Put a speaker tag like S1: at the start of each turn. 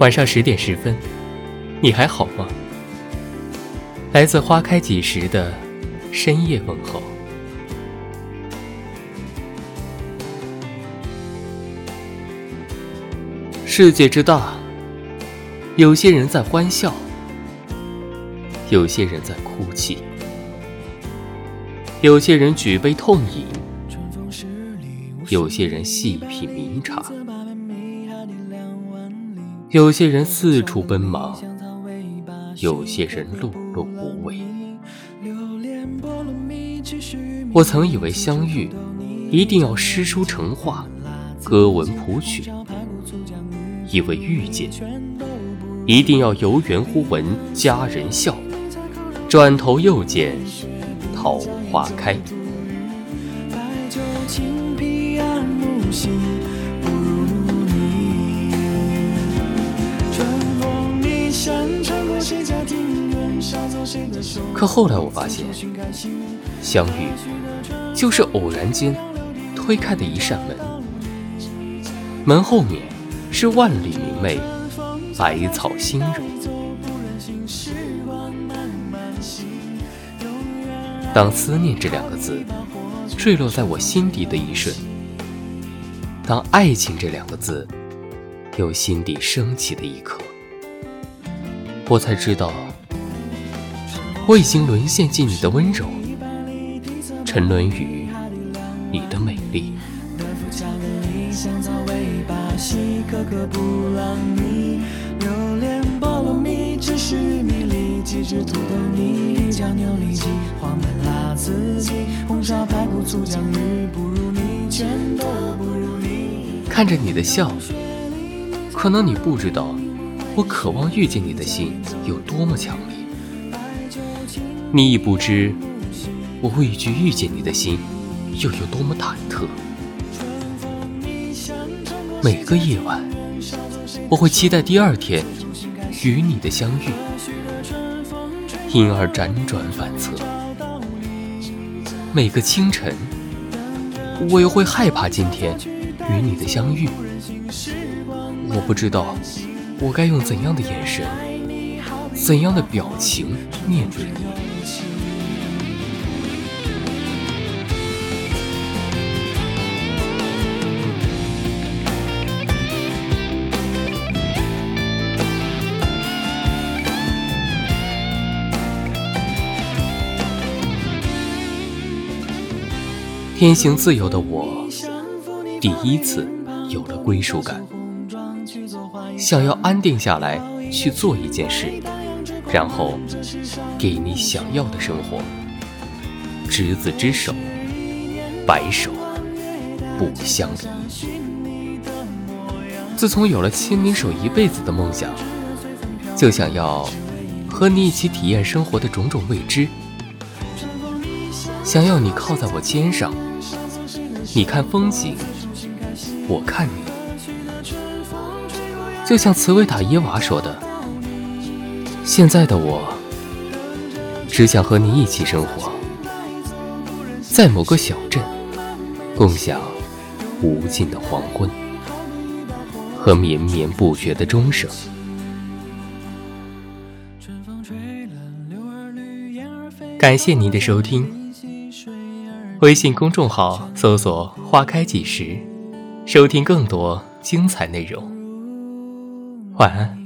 S1: 晚上十点十分，你还好吗？来自花开几时的深夜问候。世界之大，有些人在欢笑，有些人在哭泣，有些人举杯痛饮，有些人细品茗茶。有些人四处奔忙，有些人碌碌无为。我曾以为相遇一定要诗书成画，歌文谱曲；以为遇见一定要游园忽闻，佳人笑。转头又见桃花开。可后来我发现，相遇就是偶然间推开的一扇门，门后面是万里明媚，百草新荣。当思念这两个字坠落在我心底的一瞬，当爱情这两个字由心底升起的一刻。我才知道，我已经沦陷进你的温柔，沉沦于你的美丽。看着你的笑，可能你不知道。我渴望遇见你的心有多么强烈，你已不知我畏惧遇见你的心又有多么忐忑。每个夜晚，我会期待第二天与你的相遇，因而辗转反侧。每个清晨，我又会害怕今天与你的相遇。我不知道。我该用怎样的眼神，怎样的表情面对你？天行自由的我，第一次有了归属感。想要安定下来去做一件事，然后给你想要的生活。执子之手，白首不相离。自从有了牵你手一辈子的梦想，就想要和你一起体验生活的种种未知。想要你靠在我肩上，你看风景，我看你。就像茨维塔耶娃说的：“现在的我，只想和你一起生活，在某个小镇，共享无尽的黄昏和绵绵不绝的钟声。”感谢您的收听，微信公众号搜索“花开几时”，收听更多精彩内容。晚安。